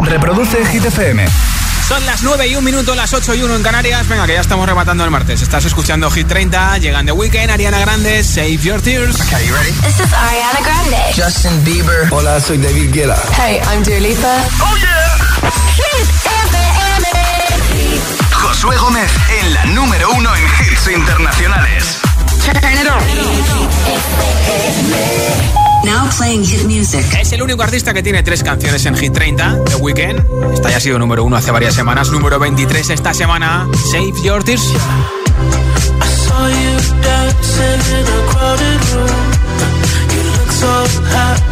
Reproduce Hit FM. Son las 9 y un minuto, las 8 y 1 en Canarias. Venga, que ya estamos rematando el martes. Estás escuchando Hit 30, llegan The Weekend, Ariana Grande, Save Your Tears. Okay, you ready? This is Ariana Grande. Justin Bieber. Hola, soy David Guetta. Hey, I'm Dua Lipa. Oh yeah. Hit FM. Josué Gómez en la número uno en hits internacionales. Turn it on. Now playing hit music. Es el único artista que tiene tres canciones en Hit 30, The Weeknd. Esta ya ha sido número uno hace varias semanas. Número 23 esta semana, Save Your Tears. I saw you dancing in a crowded room. You look so happy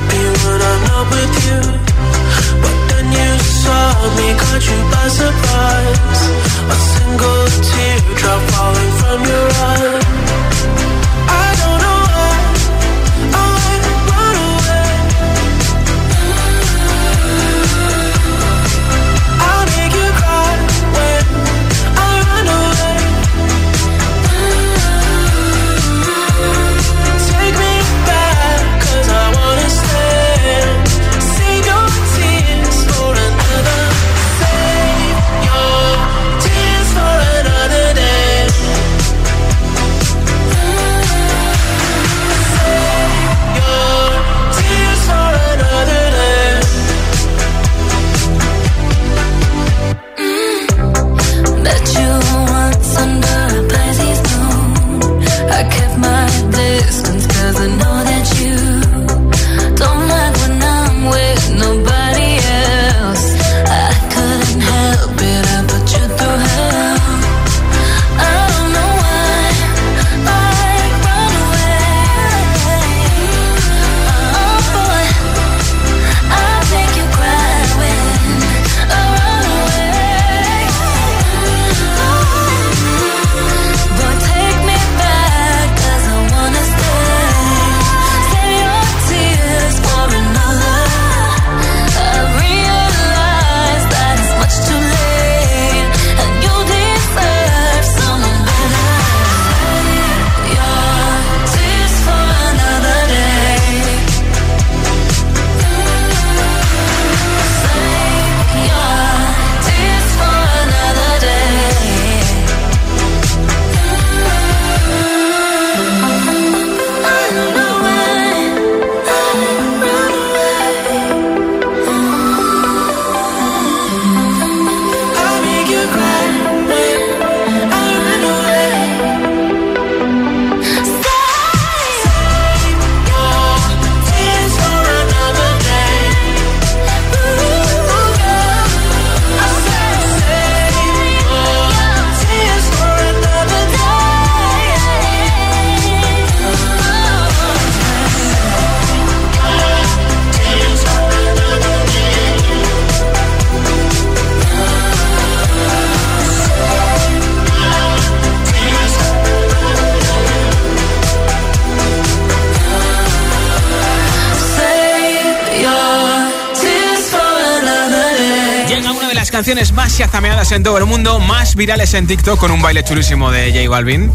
en todo el mundo, más virales en TikTok, con un baile chulísimo de J Balvin.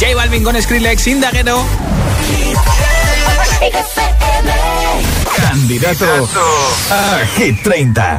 J Balvin con Skrillex, Indaguero. Candidato a Hit 30.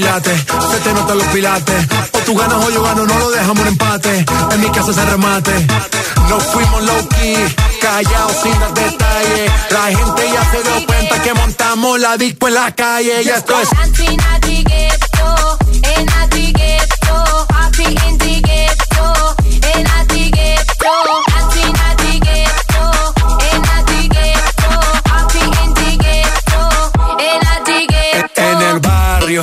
se te notan los pilates. O tú ganas o yo gano, no lo dejamos en empate. En mi casa se remate. Nos fuimos low key, callados sin dar detalles. La gente ya se dio cuenta que montamos la disco en la calle y esto es. En el barrio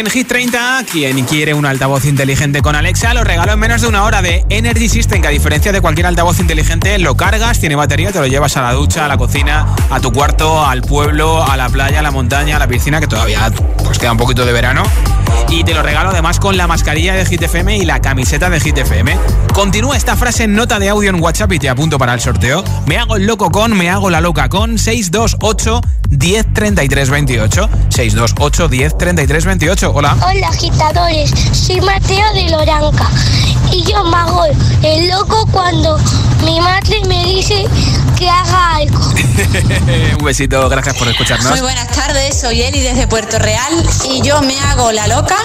En Hit 30. Quien quiere un altavoz inteligente con Alexa lo regalo en menos de una hora de Energy System, que a diferencia de cualquier altavoz inteligente, lo cargas, tiene batería, te lo llevas a la ducha, a la cocina, a tu cuarto, al pueblo, a la playa, a la montaña, a la piscina, que todavía pues queda un poquito de verano. Y te lo regalo además con la mascarilla de Hit FM y la camiseta de Hit FM. Continúa esta frase en nota de audio en WhatsApp y te apunto para el sorteo. Me hago el loco con, me hago la loca con 628 10 28. 628 10 28. Hola. Hola, agitadores. Soy Mateo de Loranca. Y yo me hago el loco cuando mi madre me dice que haga algo. Un besito, gracias por escucharnos. Muy buenas tardes, soy Eli desde Puerto Real y yo me hago la loca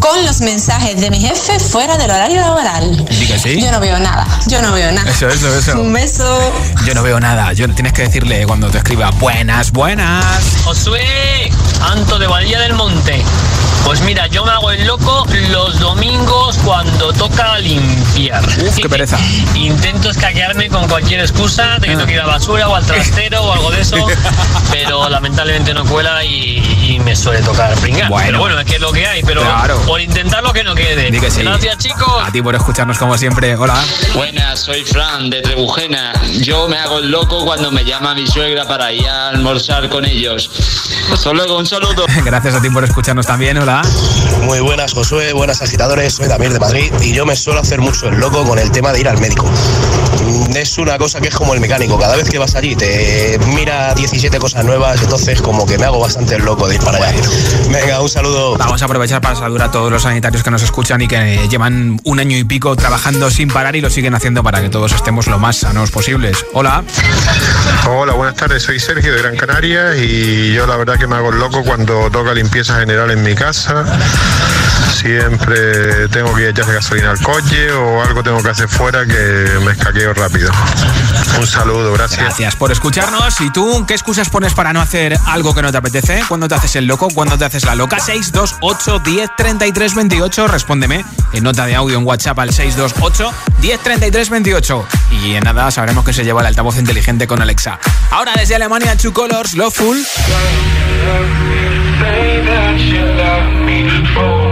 con los mensajes de mi jefe fuera del horario laboral. Sí. Yo no veo nada, yo no veo nada. Eso, eso, eso. Un beso. Yo no veo nada. Yo tienes que decirle cuando te escriba buenas, buenas. Josué, Anto de Badía del Monte. Pues mira, yo me hago el loco los domingos cuando toca limpiar. Uf, qué pereza. Intento escaquearme con cualquier excusa de que tengo que ir a la basura o al trastero o algo de eso, pero lamentablemente no cuela y, y me suele tocar pringar. Bueno. Pero bueno, es que es lo que hay, pero Claro. por intentarlo que no quede. Di que sí. Gracias, chicos. A ti por escucharnos como siempre. Hola. Buenas, soy Fran de Trebujena. Yo me hago el loco cuando me llama mi suegra para ir a almorzar con ellos. Hasta luego, un saludo. Gracias a ti por escucharnos también. Hola. Muy buenas, Josué, buenas agitadores, soy Damir de Madrid y yo me suelo hacer mucho el loco con el tema de ir al médico. Es una cosa que es como el mecánico, cada vez que vas allí te mira 17 cosas nuevas, entonces como que me hago bastante loco de ir para allá. Venga, un saludo. Vamos a aprovechar para saludar a todos los sanitarios que nos escuchan y que llevan un año y pico trabajando sin parar y lo siguen haciendo para que todos estemos lo más sanos posibles. Hola. Hola, buenas tardes. Soy Sergio de Gran Canaria y yo la verdad que me hago loco cuando toca limpieza general en mi casa. Siempre tengo que echarle gasolina al coche o algo tengo que hacer fuera que me escaqueo rápido. Un saludo, gracias. Gracias por escucharnos. ¿Y tú qué excusas pones para no hacer algo que no te apetece? ¿Cuándo te haces el loco? ¿Cuándo te haces la loca? 628 10 33 28. Respóndeme en nota de audio en WhatsApp al 628 10 33 28. Y en nada sabremos que se lleva el altavoz inteligente con Alexa. Ahora desde Alemania, Two Colors, Loveful. fear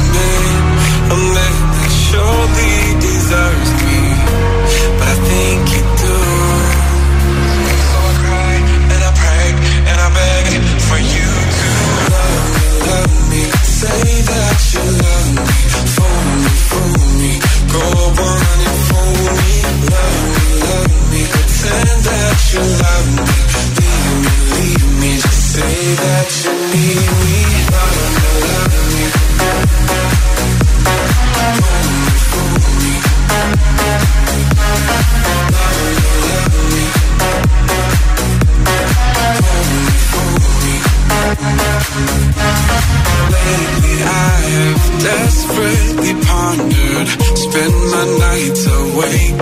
desperately pondered. Spend my nights awake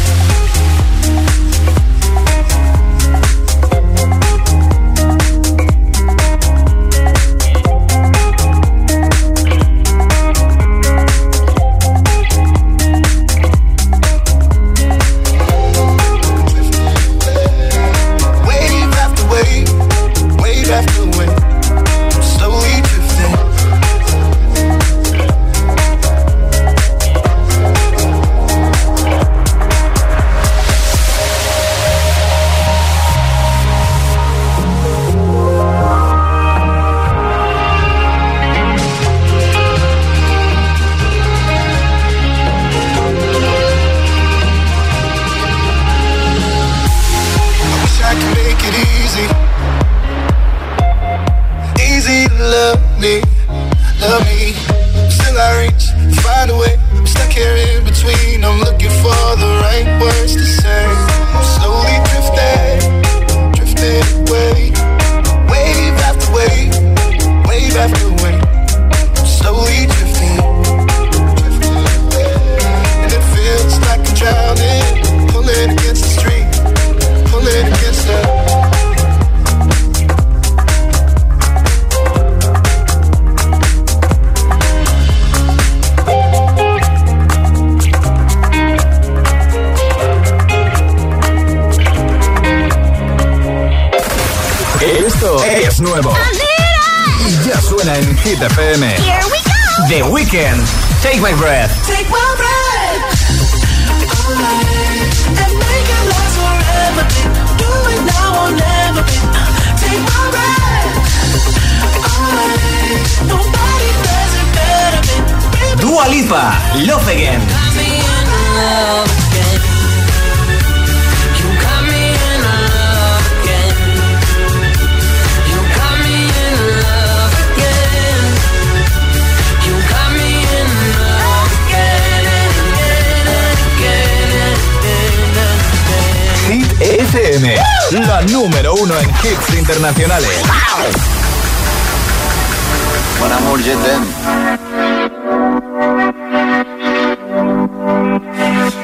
Again and again. Hit FM. La número uno en hits internacionales. Buen amor, je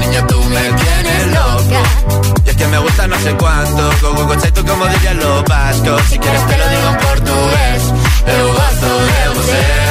Niña, tú me tienes loca. Y es que me gusta no sé cuánto, como conceito como dirían los vascos. Si quieres te lo digo en portugués, eu gosto de você.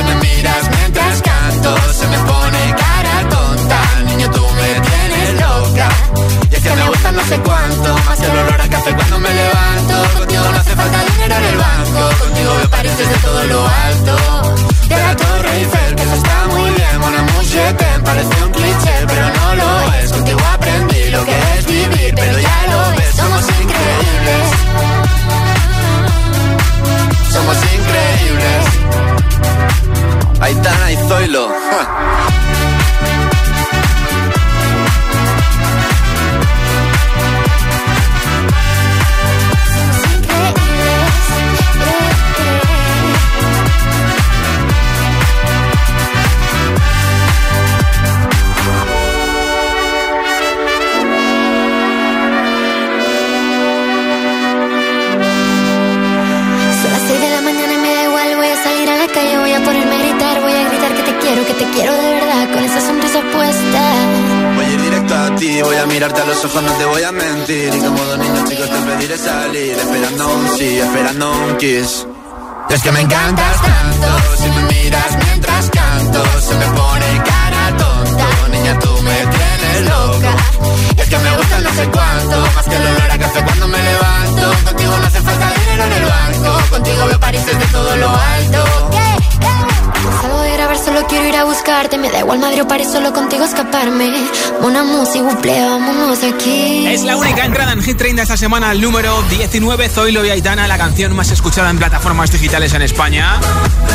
30 esta semana, el número 19, Zoilo y Aitana, la canción más escuchada en plataformas digitales en España.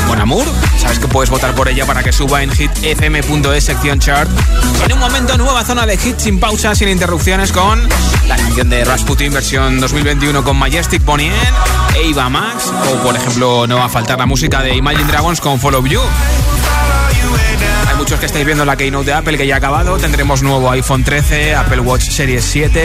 Bon Amour, sabes que puedes votar por ella para que suba en hitfm.es sección chart. En un momento, nueva zona de hits sin pausa, sin interrupciones, con la canción de Rasputin versión 2021 con Majestic Bonnie M, Eva Max, o por ejemplo, no va a faltar la música de Imagine Dragons con Follow You. Hay muchos que estáis viendo la keynote de Apple que ya ha acabado. Tendremos nuevo iPhone 13, Apple Watch Series 7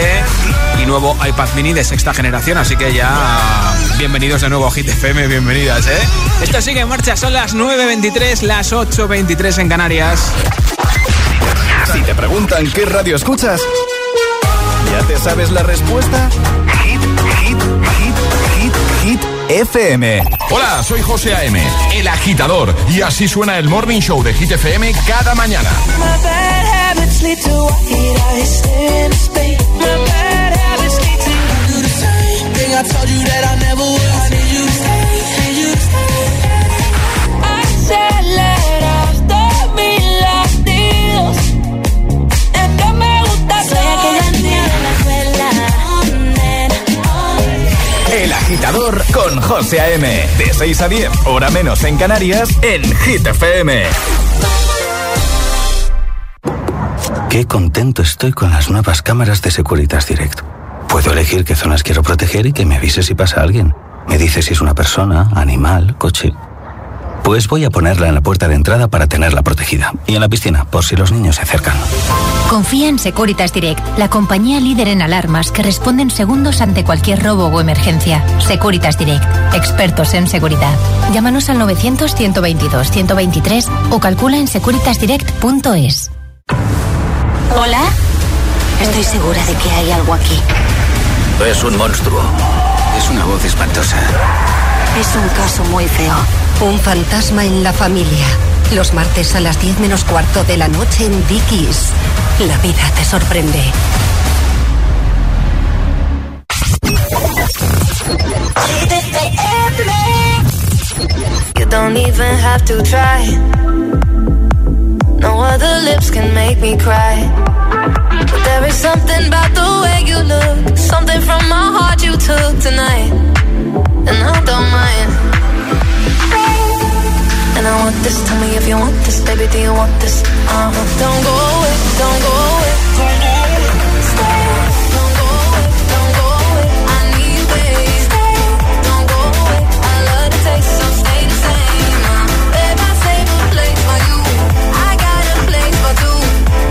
y nuevo iPad mini de sexta generación. Así que ya bienvenidos de nuevo a Hit FM, bienvenidas, ¿eh? Esto sigue en marcha, son las 9.23, las 8.23 en Canarias. Si te preguntan qué radio escuchas, ¿ya te sabes la respuesta? FM. Hola, soy José A.M., el agitador, y así suena el Morning Show de Hit FM cada mañana. My con José A.M. De 6 a 10, hora menos en Canarias, en Hit FM. Qué contento estoy con las nuevas cámaras de Securitas Direct. Puedo elegir qué zonas quiero proteger y que me avise si pasa alguien. Me dice si es una persona, animal, coche. Pues voy a ponerla en la puerta de entrada para tenerla protegida. Y en la piscina, por si los niños se acercan. Confía en Securitas Direct, la compañía líder en alarmas que responde en segundos ante cualquier robo o emergencia. Securitas Direct, expertos en seguridad. Llámanos al 900-122-123 o calcula en securitasdirect.es. Hola. Estoy segura de que hay algo aquí. Es un monstruo. Es una voz espantosa. Es un caso muy feo. Un fantasma en la familia. Los martes a las 10 menos cuarto de la noche en Dickies. La vida te sorprende. You don't even have to try. No other lips can make me cry. But there is something about the way you look. Something from my heart you took tonight. And I don't mind. And I want this, tell me if you want this. Baby, do you want this? Uh-huh. Don't go away, don't go away. Stay Don't go away, don't go away. I need you, baby Stay, don't go away. I love the taste, so stay the same. Uh, Babe, I save a place for you. I got a place for two.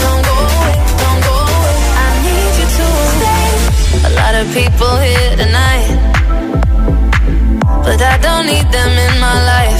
Don't go away, don't go away. I need you to stay. A lot of people here tonight But I don't need them in my life.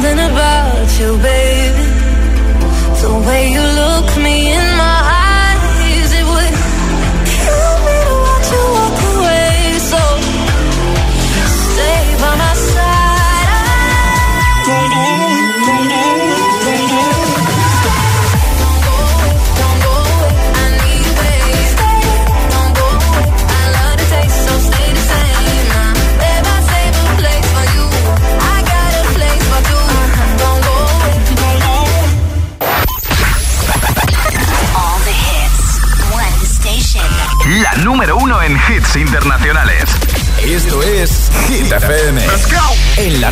Something about you, baby. The way you look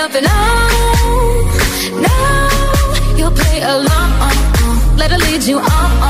up and on. Now you'll play along. Let her lead you on.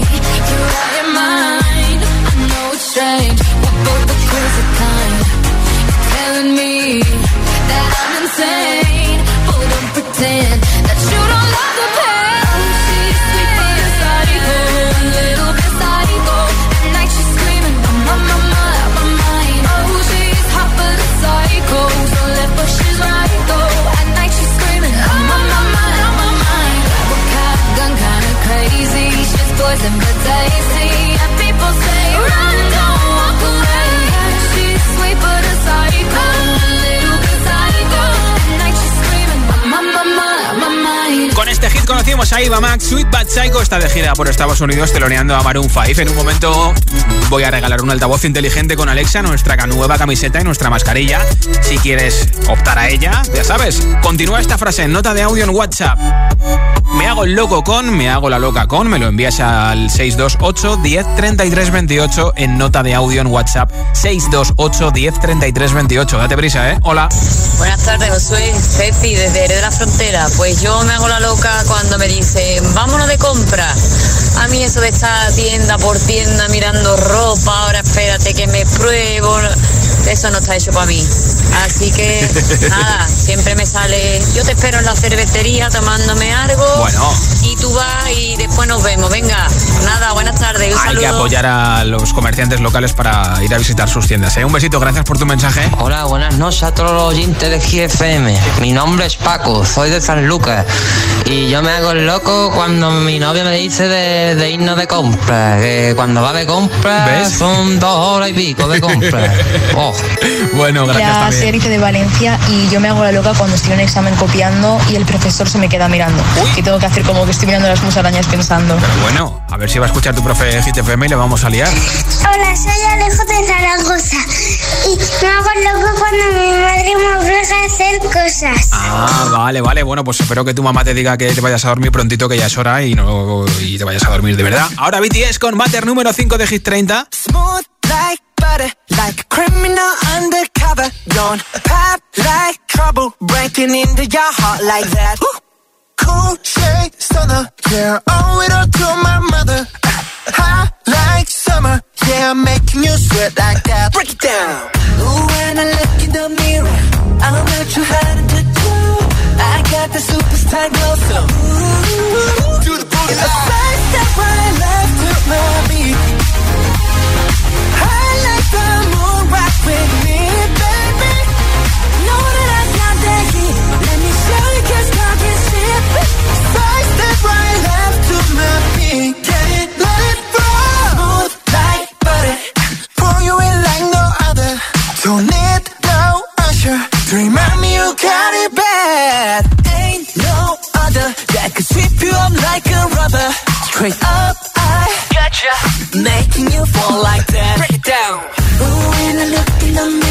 hit conocimos a Eva Max, Sweet Bad está de por Estados Unidos teloneando a Maroon 5. En un momento voy a regalar un altavoz inteligente con Alexa, nuestra nueva camiseta y nuestra mascarilla. Si quieres optar a ella, ya sabes, continúa esta frase en nota de audio en WhatsApp. Me hago el loco con, me hago la loca con, me lo envías al 628 10 33 28 en nota de audio en WhatsApp 628 10 33 28. Date prisa, ¿eh? Hola. Buenas tardes, Josué. Ceci, desde Jerez de la Frontera. Pues yo me hago la loca cuando me dicen, vámonos de compra. A mí eso de estar tienda por tienda mirando ropa, ahora espérate que me pruebo, eso no está hecho para mí. Así que nada, siempre me sale, yo te espero en la cervecería tomándome algo Bueno. y tú vas y después nos vemos. Venga, nada, buenas tardes. Un Hay que apoyar a los comerciantes locales para ir a visitar sus tiendas. ¿eh? Un besito, gracias por tu mensaje. Hola, buenas noches a todos los oyentes de GFM. Mi nombre es Paco, soy de San Lucas. Y yo me hago el loco cuando mi novia me dice de, de irnos de compra. Que cuando va de compra ¿Ves? son dos horas y pico de compra. Oh. Bueno, gracias Hola, soy de Valencia y yo me hago la loca cuando estoy en un examen copiando y el profesor se me queda mirando. Y tengo que hacer como que estoy mirando las musarañas pensando. Bueno, a ver si va a escuchar tu profe de Hit FM y le vamos a liar. Hola, soy Alejo de Zaragoza y me hago loco cuando mi madre me obliga a hacer cosas. Ah, vale, vale. Bueno, pues espero que tu mamá te diga que te vayas a dormir prontito, que ya es hora y no y te vayas a dormir de verdad. Ahora BTS con Matter número 5 de Hit 30. Smooth like butter, like a criminal undercover. Don't pop like trouble, breaking into your heart like that. Cool shade stunner, yeah, owe it all to my mother. Hot like summer, yeah, I'm making you sweat like that. Break it down. Ooh, when I look in the mirror, I'm not too hard to do. I got the superstar glow, so ooh, Do the booty it's a side step right left to my beat. I like rock with me, baby. Know that I got that heat. Let me show you step right left to my. Get it, let it. Smooth like butter. Pour you in like no other. Don't need no remind me you got it bad. Ain't no other that could sweep you up like a rubber. Straight up, I gotcha. Making you fall like that. Break it down. The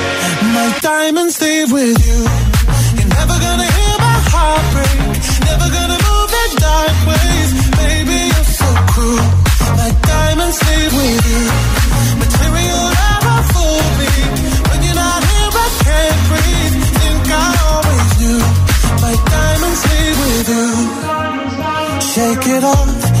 My diamonds leave with you. You're never gonna hear my heart break. Never gonna move in dark ways. Baby, you're so cruel. My diamonds leave with you. Material never fool me. When you're not here, I can't breathe. Think I always knew. My diamonds leave with you. Shake it off.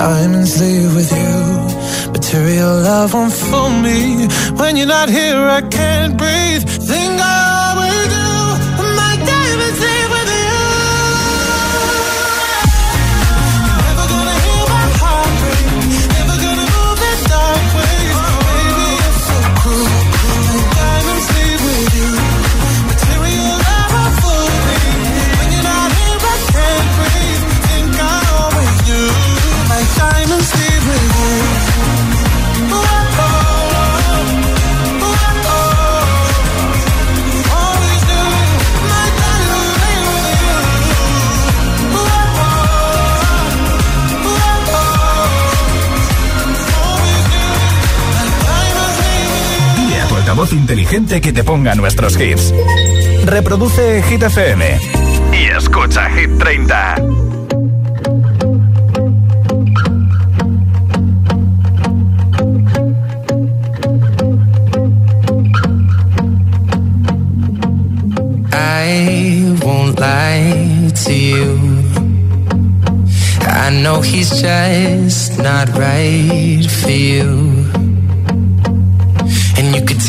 Diamonds leave with you. Material love won't fool me. When you're not here, I can't breathe. Inteligente que te ponga nuestros hits. Reproduce Hit FM y escucha Hit 30. I won't to you. I know he's just not right for you.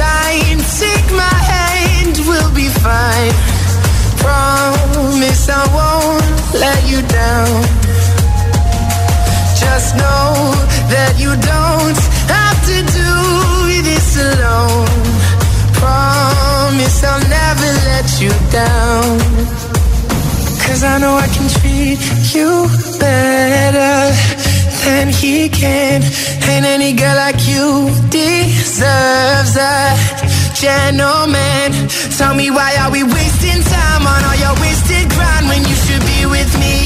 Sign, take my hand, we'll be fine. Promise I won't let you down. Just know that you don't have to do this alone. Promise I'll never let you down. Cause I know I can treat you better than he can. And any girl like you deserves a gentleman. Tell me why are we wasting time on all your wasted grind when you should be with me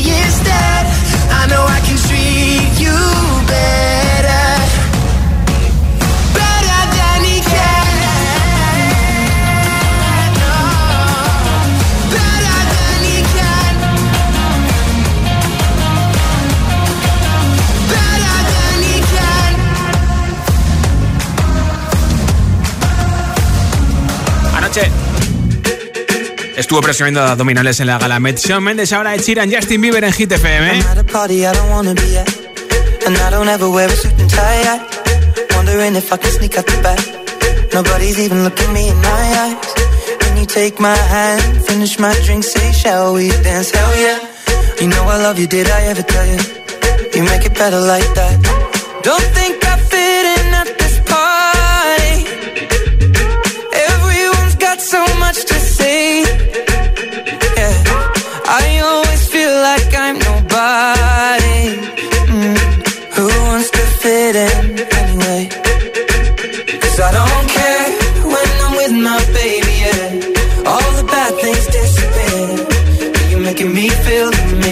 estuvo presionando abdominales en la gala Met Shawn Mendes, ahora Ed Sheeran, Justin Bieber en Hit FM. Can back. Nobody's even looking me in my eyes. When you take my hand, finish my drink, say, shall we dance? Hell yeah. You know I love you, did I ever tell you? You make it better like that. Don't think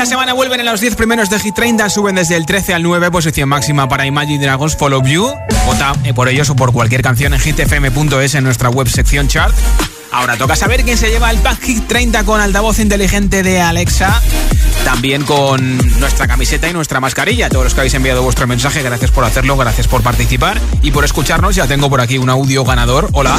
Esta semana vuelven en los 10 primeros de Hit 30, suben desde el 13 al 9, posición máxima para Imagine Dragons Follow You. Vota eh, por ellos o por cualquier canción en hitfm.es en nuestra web sección chart. Ahora toca saber quién se lleva el pack Hit 30 con altavoz inteligente de Alexa. También con nuestra camiseta y nuestra mascarilla. Todos los que habéis enviado vuestro mensaje, gracias por hacerlo, gracias por participar y por escucharnos. Ya tengo por aquí un audio ganador. Hola.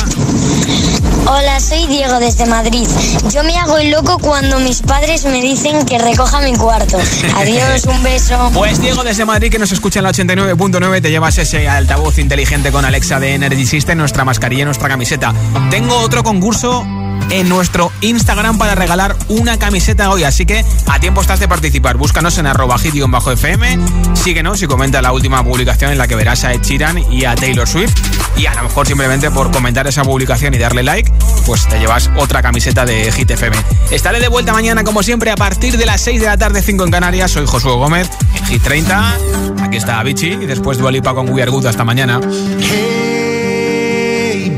Hola, soy Diego desde Madrid. Yo me hago el loco cuando mis padres me dicen que recoja mi cuarto. Adiós, un beso. Pues Diego desde Madrid que nos escucha en la 89.9 te llevas ese altavoz inteligente con Alexa de Energy System, nuestra mascarilla y nuestra camiseta. Tengo otro concurso en nuestro Instagram para regalar una camiseta hoy, así que a tiempo estás de participar. Búscanos en arroba hit-fm, síguenos y comenta la última publicación en la que verás a Ed Sheeran y a Taylor Swift. Y a lo mejor simplemente por comentar esa publicación y darle like, pues te llevas otra camiseta de Hit FM. Estaré de vuelta mañana como siempre a partir de las 6 de la tarde, 5 en Canarias. Soy Josué Gómez en Hit 30. Aquí está Avicii y después Dualipa con We Are Good. Hasta mañana. Hey,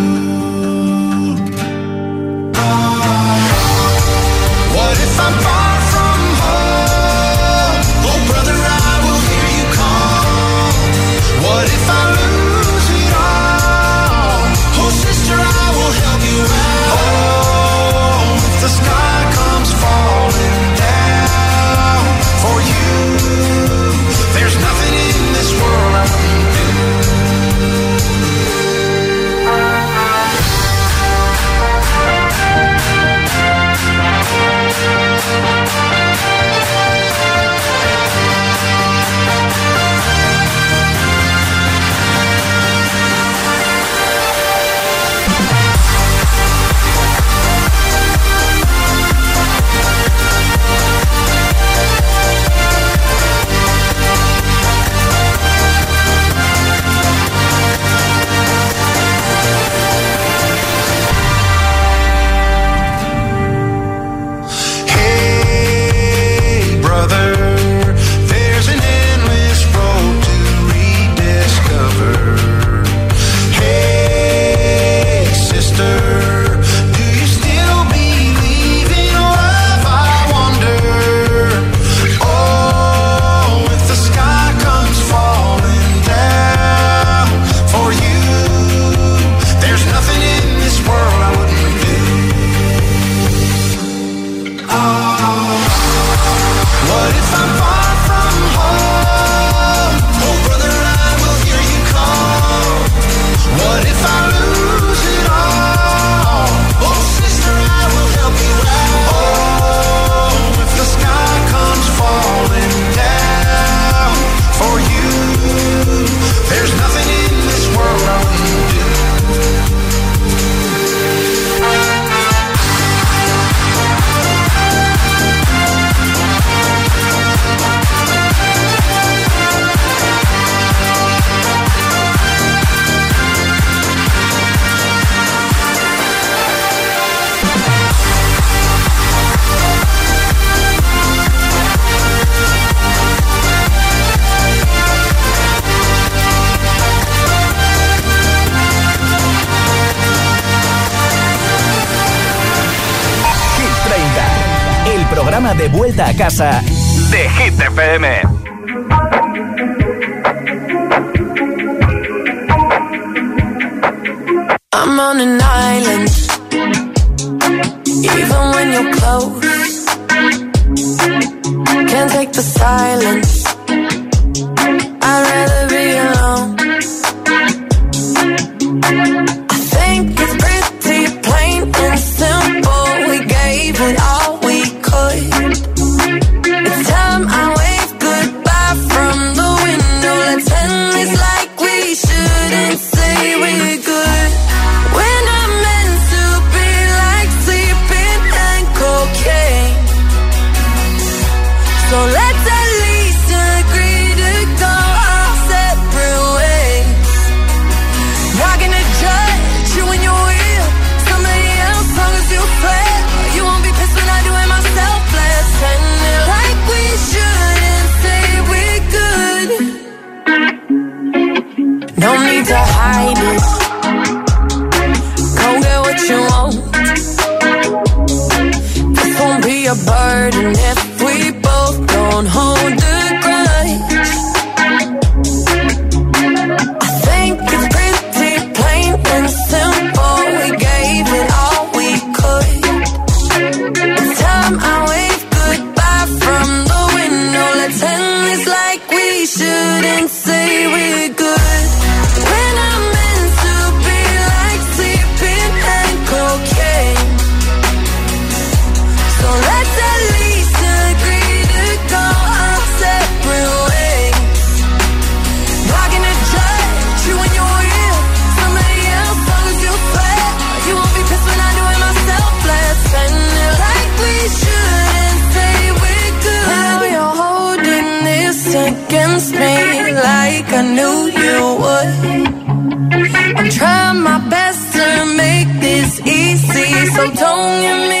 casa de Hit FM. I'm on an island, even when you're close. Can't take the silence. knew you would. I'm trying my best to make this easy, so don't you me.